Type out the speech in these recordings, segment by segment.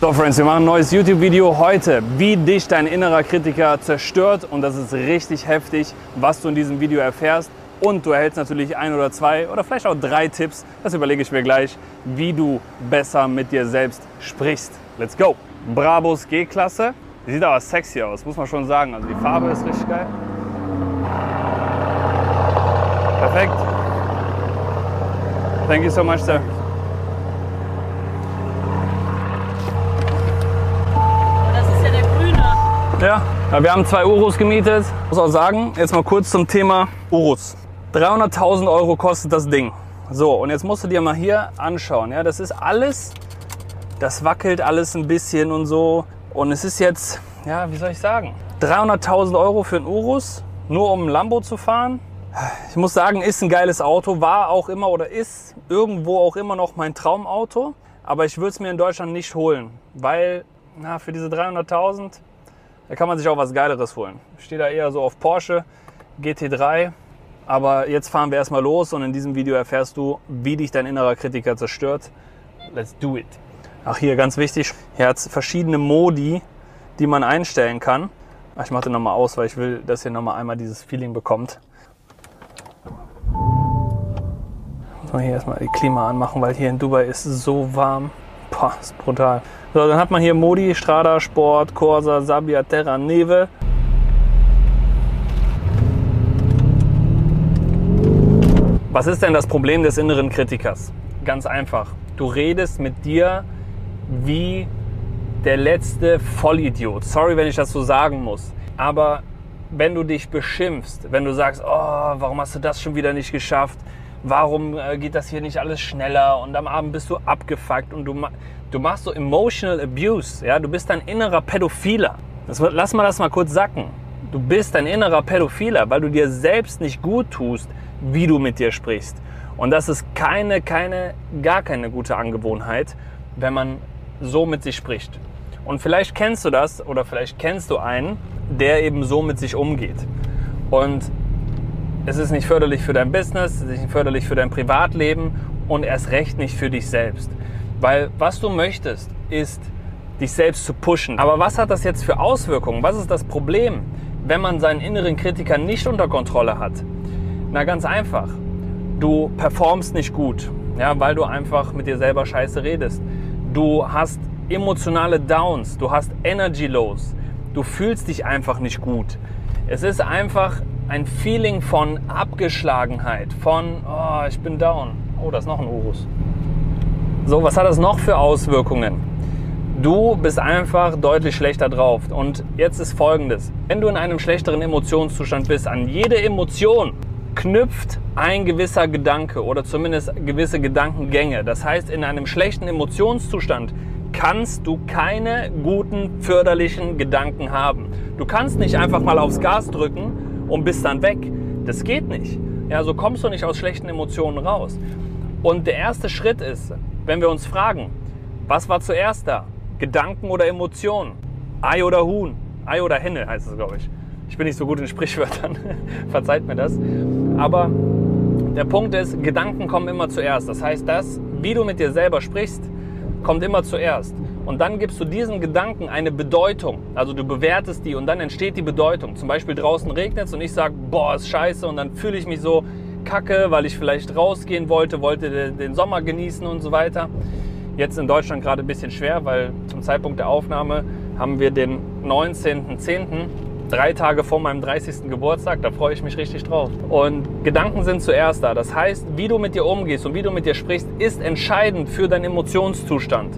So Friends, wir machen ein neues YouTube-Video heute, wie dich dein innerer Kritiker zerstört und das ist richtig heftig, was du in diesem Video erfährst und du erhältst natürlich ein oder zwei oder vielleicht auch drei Tipps, das überlege ich mir gleich, wie du besser mit dir selbst sprichst. Let's go! Brabus G-Klasse, sieht aber sexy aus, muss man schon sagen, also die Farbe ist richtig geil. Perfekt. Thank you so much, sir. Ja, wir haben zwei Urus gemietet. Muss auch sagen, jetzt mal kurz zum Thema Urus. 300.000 Euro kostet das Ding. So, und jetzt musst du dir mal hier anschauen. Ja, das ist alles, das wackelt alles ein bisschen und so. Und es ist jetzt, ja, wie soll ich sagen, 300.000 Euro für einen Urus, nur um ein Lambo zu fahren. Ich muss sagen, ist ein geiles Auto, war auch immer oder ist irgendwo auch immer noch mein Traumauto. Aber ich würde es mir in Deutschland nicht holen, weil na, für diese 300.000 da kann man sich auch was Geileres holen. Ich stehe da eher so auf Porsche GT3. Aber jetzt fahren wir erstmal los und in diesem Video erfährst du, wie dich dein innerer Kritiker zerstört. Let's do it. Ach hier, ganz wichtig, hier hat es verschiedene Modi, die man einstellen kann. Ach, ich mache den nochmal aus, weil ich will, dass ihr nochmal einmal dieses Feeling bekommt. Muss man hier erstmal die Klima anmachen, weil hier in Dubai ist es so warm. Boah, ist brutal. So, dann hat man hier Modi, Strada, Sport, Corsa, Sabia, Terra, Neve. Was ist denn das Problem des inneren Kritikers? Ganz einfach. Du redest mit dir wie der letzte Vollidiot. Sorry, wenn ich das so sagen muss. Aber wenn du dich beschimpfst, wenn du sagst, oh, warum hast du das schon wieder nicht geschafft? Warum äh, geht das hier nicht alles schneller und am Abend bist du abgefuckt und du, du machst so emotional abuse, ja, du bist ein innerer Pädophiler. Das, lass mal das mal kurz sacken. Du bist ein innerer Pädophiler, weil du dir selbst nicht gut tust, wie du mit dir sprichst. Und das ist keine, keine, gar keine gute Angewohnheit, wenn man so mit sich spricht. Und vielleicht kennst du das oder vielleicht kennst du einen, der eben so mit sich umgeht. Und es ist nicht förderlich für dein Business, es ist nicht förderlich für dein Privatleben und erst recht nicht für dich selbst. Weil was du möchtest, ist dich selbst zu pushen. Aber was hat das jetzt für Auswirkungen? Was ist das Problem, wenn man seinen inneren Kritiker nicht unter Kontrolle hat? Na ganz einfach. Du performst nicht gut, ja, weil du einfach mit dir selber scheiße redest. Du hast emotionale Downs, du hast Energy Lows. Du fühlst dich einfach nicht gut. Es ist einfach ein Feeling von Abgeschlagenheit, von, oh, ich bin down. Oh, da ist noch ein Urus. So, was hat das noch für Auswirkungen? Du bist einfach deutlich schlechter drauf. Und jetzt ist folgendes. Wenn du in einem schlechteren Emotionszustand bist, an jede Emotion knüpft ein gewisser Gedanke oder zumindest gewisse Gedankengänge. Das heißt, in einem schlechten Emotionszustand kannst du keine guten förderlichen Gedanken haben. Du kannst nicht einfach mal aufs Gas drücken und bist dann weg. Das geht nicht. Ja, so kommst du nicht aus schlechten Emotionen raus. Und der erste Schritt ist, wenn wir uns fragen, was war zuerst da? Gedanken oder Emotionen? Ei oder Huhn? Ei oder Henne heißt es, glaube ich. Ich bin nicht so gut in Sprichwörtern, verzeiht mir das. Aber der Punkt ist, Gedanken kommen immer zuerst. Das heißt, das, wie du mit dir selber sprichst, kommt immer zuerst. Und dann gibst du diesen Gedanken eine Bedeutung. Also du bewertest die und dann entsteht die Bedeutung. Zum Beispiel draußen regnet es und ich sage, boah, ist scheiße. Und dann fühle ich mich so kacke, weil ich vielleicht rausgehen wollte, wollte den Sommer genießen und so weiter. Jetzt in Deutschland gerade ein bisschen schwer, weil zum Zeitpunkt der Aufnahme haben wir den 19.10., drei Tage vor meinem 30. Geburtstag. Da freue ich mich richtig drauf. Und Gedanken sind zuerst da. Das heißt, wie du mit dir umgehst und wie du mit dir sprichst, ist entscheidend für deinen Emotionszustand.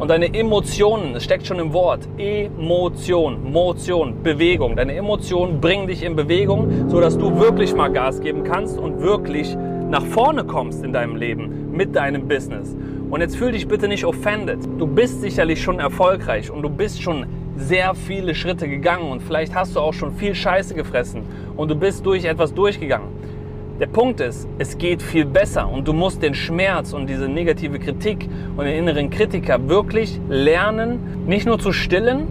Und deine Emotionen, es steckt schon im Wort, Emotion, Motion, Bewegung. Deine Emotionen bringen dich in Bewegung, sodass du wirklich mal Gas geben kannst und wirklich nach vorne kommst in deinem Leben mit deinem Business. Und jetzt fühl dich bitte nicht offended. Du bist sicherlich schon erfolgreich und du bist schon sehr viele Schritte gegangen und vielleicht hast du auch schon viel Scheiße gefressen und du bist durch etwas durchgegangen. Der Punkt ist, es geht viel besser und du musst den Schmerz und diese negative Kritik und den inneren Kritiker wirklich lernen, nicht nur zu stillen,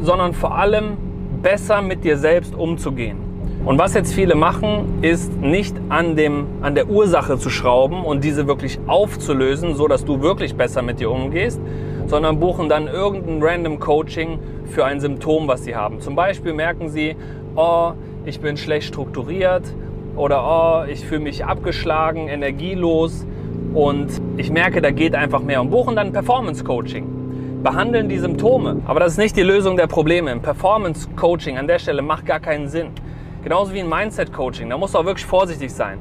sondern vor allem besser mit dir selbst umzugehen. Und was jetzt viele machen, ist nicht an, dem, an der Ursache zu schrauben und diese wirklich aufzulösen, so dass du wirklich besser mit dir umgehst, sondern buchen dann irgendein random Coaching für ein Symptom, was sie haben. Zum Beispiel merken sie, oh, ich bin schlecht strukturiert oder oh, ich fühle mich abgeschlagen, energielos und ich merke, da geht einfach mehr und buchen dann Performance Coaching behandeln die Symptome. Aber das ist nicht die Lösung der Probleme. Performance Coaching an der Stelle macht gar keinen Sinn. Genauso wie ein Mindset Coaching. Da musst du auch wirklich vorsichtig sein.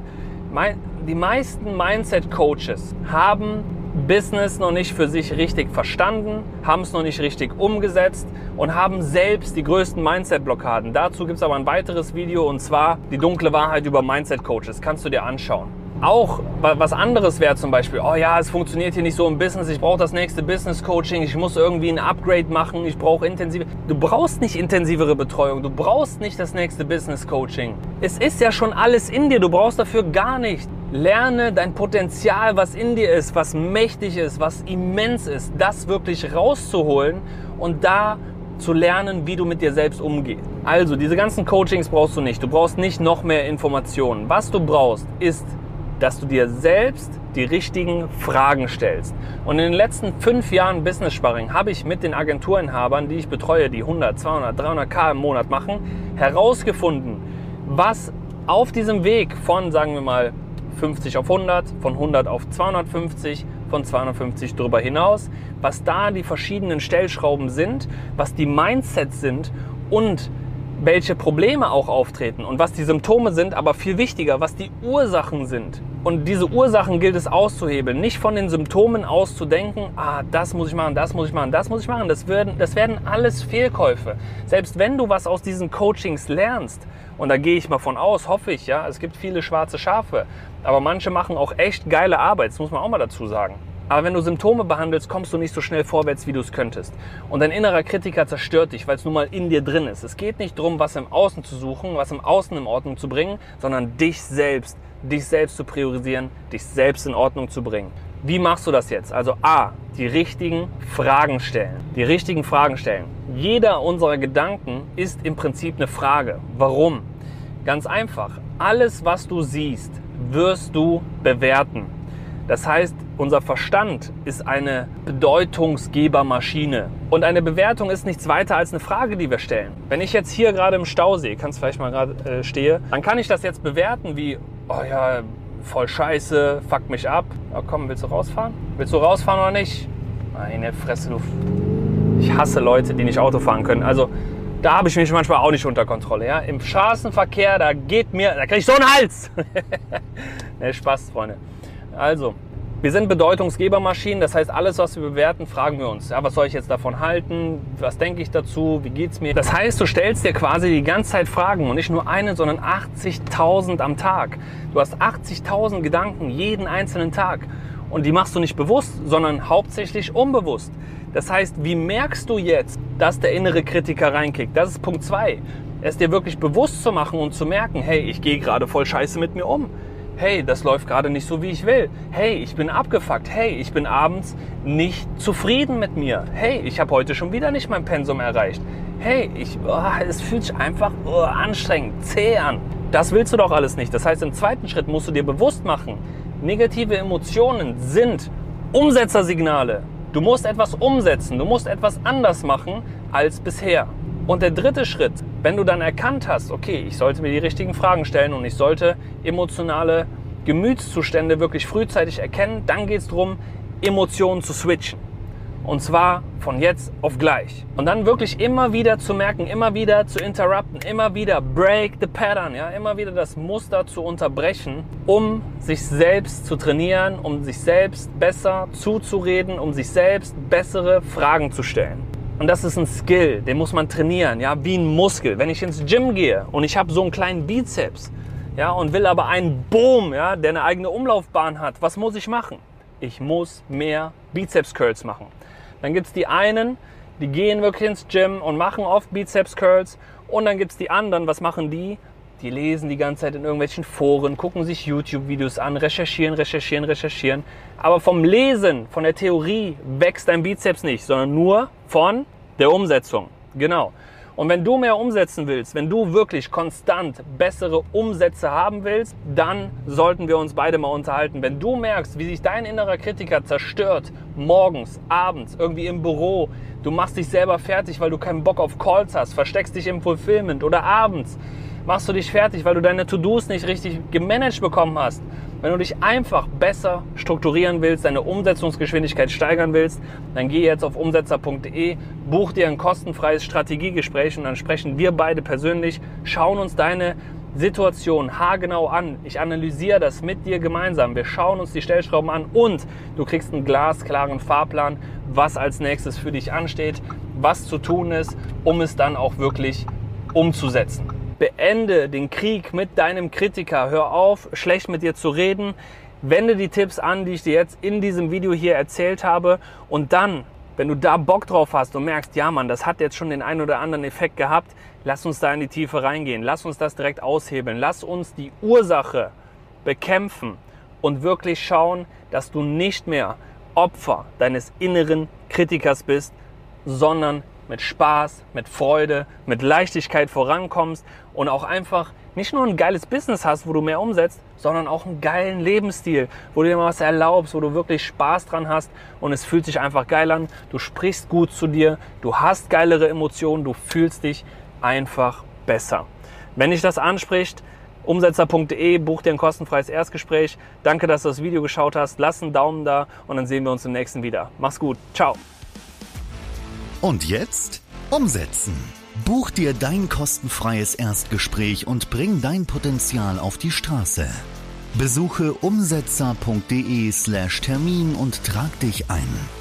Die meisten Mindset Coaches haben Business noch nicht für sich richtig verstanden, haben es noch nicht richtig umgesetzt und haben selbst die größten Mindset-Blockaden. Dazu gibt es aber ein weiteres Video und zwar die dunkle Wahrheit über Mindset Coaches. Kannst du dir anschauen. Auch was anderes wäre zum Beispiel, oh ja, es funktioniert hier nicht so im Business, ich brauche das nächste Business Coaching, ich muss irgendwie ein Upgrade machen, ich brauche intensive. Du brauchst nicht intensivere Betreuung, du brauchst nicht das nächste Business Coaching. Es ist ja schon alles in dir, du brauchst dafür gar nicht. Lerne dein Potenzial, was in dir ist, was mächtig ist, was immens ist, das wirklich rauszuholen und da zu lernen, wie du mit dir selbst umgehst. Also, diese ganzen Coachings brauchst du nicht. Du brauchst nicht noch mehr Informationen. Was du brauchst, ist dass du dir selbst die richtigen Fragen stellst. Und in den letzten fünf Jahren Business Sparring habe ich mit den Agenturinhabern, die ich betreue, die 100, 200, 300 K im Monat machen, herausgefunden, was auf diesem Weg von, sagen wir mal, 50 auf 100, von 100 auf 250, von 250 darüber hinaus, was da die verschiedenen Stellschrauben sind, was die Mindsets sind und welche Probleme auch auftreten und was die Symptome sind, aber viel wichtiger, was die Ursachen sind. Und diese Ursachen gilt es auszuhebeln, nicht von den Symptomen auszudenken, ah, das muss ich machen, das muss ich machen, das muss ich machen. Das werden, das werden alles Fehlkäufe. Selbst wenn du was aus diesen Coachings lernst, und da gehe ich mal von aus, hoffe ich, ja, es gibt viele schwarze Schafe, aber manche machen auch echt geile Arbeit, das muss man auch mal dazu sagen. Aber wenn du Symptome behandelst, kommst du nicht so schnell vorwärts, wie du es könntest. Und dein innerer Kritiker zerstört dich, weil es nun mal in dir drin ist. Es geht nicht darum, was im Außen zu suchen, was im Außen in Ordnung zu bringen, sondern dich selbst, dich selbst zu priorisieren, dich selbst in Ordnung zu bringen. Wie machst du das jetzt? Also A, die richtigen Fragen stellen. Die richtigen Fragen stellen. Jeder unserer Gedanken ist im Prinzip eine Frage. Warum? Ganz einfach. Alles, was du siehst, wirst du bewerten. Das heißt, unser Verstand ist eine Bedeutungsgebermaschine. Und eine Bewertung ist nichts weiter als eine Frage, die wir stellen. Wenn ich jetzt hier gerade im Stau sehe, kannst vielleicht mal gerade äh, stehe, dann kann ich das jetzt bewerten wie, oh ja, voll scheiße, fuck mich ab. Oh, komm, willst du rausfahren? Willst du rausfahren oder nicht? Meine Fresse, du. Ich hasse Leute, die nicht Auto fahren können. Also, da habe ich mich manchmal auch nicht unter Kontrolle. Ja? Im Straßenverkehr, da geht mir, da kriege ich so einen Hals. ne, Spaß, Freunde. Also, wir sind Bedeutungsgebermaschinen, das heißt, alles, was wir bewerten, fragen wir uns. Ja, was soll ich jetzt davon halten? Was denke ich dazu? Wie geht es mir? Das heißt, du stellst dir quasi die ganze Zeit Fragen und nicht nur eine, sondern 80.000 am Tag. Du hast 80.000 Gedanken jeden einzelnen Tag. Und die machst du nicht bewusst, sondern hauptsächlich unbewusst. Das heißt, wie merkst du jetzt, dass der innere Kritiker reinkickt? Das ist Punkt zwei. Es dir wirklich bewusst zu machen und zu merken, hey, ich gehe gerade voll scheiße mit mir um hey, das läuft gerade nicht so, wie ich will. Hey, ich bin abgefuckt. Hey, ich bin abends nicht zufrieden mit mir. Hey, ich habe heute schon wieder nicht mein Pensum erreicht. Hey, ich, oh, es fühlt sich einfach oh, anstrengend, zäh an. Das willst du doch alles nicht. Das heißt, im zweiten Schritt musst du dir bewusst machen, negative Emotionen sind Umsetzersignale. Du musst etwas umsetzen, du musst etwas anders machen als bisher. Und der dritte Schritt, wenn du dann erkannt hast, okay, ich sollte mir die richtigen Fragen stellen und ich sollte emotionale Gemütszustände wirklich frühzeitig erkennen, dann geht es darum, Emotionen zu switchen. Und zwar von jetzt auf gleich. Und dann wirklich immer wieder zu merken, immer wieder zu interrupten, immer wieder break the pattern, ja, immer wieder das Muster zu unterbrechen, um sich selbst zu trainieren, um sich selbst besser zuzureden, um sich selbst bessere Fragen zu stellen. Und das ist ein Skill, den muss man trainieren, ja, wie ein Muskel. Wenn ich ins Gym gehe und ich habe so einen kleinen Bizeps, ja, und will aber einen Boom, ja, der eine eigene Umlaufbahn hat, was muss ich machen? ich muss mehr Bizeps Curls machen. Dann gibt es die einen, die gehen wirklich ins Gym und machen oft Bizeps Curls. Und dann gibt es die anderen, was machen die? Die lesen die ganze Zeit in irgendwelchen Foren, gucken sich YouTube-Videos an, recherchieren, recherchieren, recherchieren. Aber vom Lesen, von der Theorie wächst dein Bizeps nicht, sondern nur von der Umsetzung. Genau. Und wenn du mehr umsetzen willst, wenn du wirklich konstant bessere Umsätze haben willst, dann sollten wir uns beide mal unterhalten. Wenn du merkst, wie sich dein innerer Kritiker zerstört, morgens, abends, irgendwie im Büro, du machst dich selber fertig, weil du keinen Bock auf Calls hast, versteckst dich im Fulfillment oder abends machst du dich fertig, weil du deine To-Dos nicht richtig gemanagt bekommen hast. Wenn du dich einfach besser strukturieren willst, deine Umsetzungsgeschwindigkeit steigern willst, dann geh jetzt auf umsetzer.de, buch dir ein kostenfreies Strategiegespräch und dann sprechen wir beide persönlich, schauen uns deine Situation haargenau an. Ich analysiere das mit dir gemeinsam. Wir schauen uns die Stellschrauben an und du kriegst einen glasklaren Fahrplan, was als nächstes für dich ansteht, was zu tun ist, um es dann auch wirklich umzusetzen. Beende den Krieg mit deinem Kritiker. Hör auf, schlecht mit dir zu reden. Wende die Tipps an, die ich dir jetzt in diesem Video hier erzählt habe. Und dann, wenn du da Bock drauf hast und merkst, ja Mann, das hat jetzt schon den einen oder anderen Effekt gehabt, lass uns da in die Tiefe reingehen. Lass uns das direkt aushebeln. Lass uns die Ursache bekämpfen und wirklich schauen, dass du nicht mehr Opfer deines inneren Kritikers bist, sondern mit Spaß, mit Freude, mit Leichtigkeit vorankommst und auch einfach nicht nur ein geiles Business hast, wo du mehr umsetzt, sondern auch einen geilen Lebensstil, wo du dir mal was erlaubst, wo du wirklich Spaß dran hast und es fühlt sich einfach geil an. Du sprichst gut zu dir, du hast geilere Emotionen, du fühlst dich einfach besser. Wenn dich das anspricht, umsetzer.de, buch dir ein kostenfreies Erstgespräch. Danke, dass du das Video geschaut hast. Lass einen Daumen da und dann sehen wir uns im nächsten wieder. Mach's gut. Ciao. Und jetzt umsetzen. Buch dir dein kostenfreies Erstgespräch und bring dein Potenzial auf die Straße. Besuche umsetzer.de/termin slash und trag dich ein.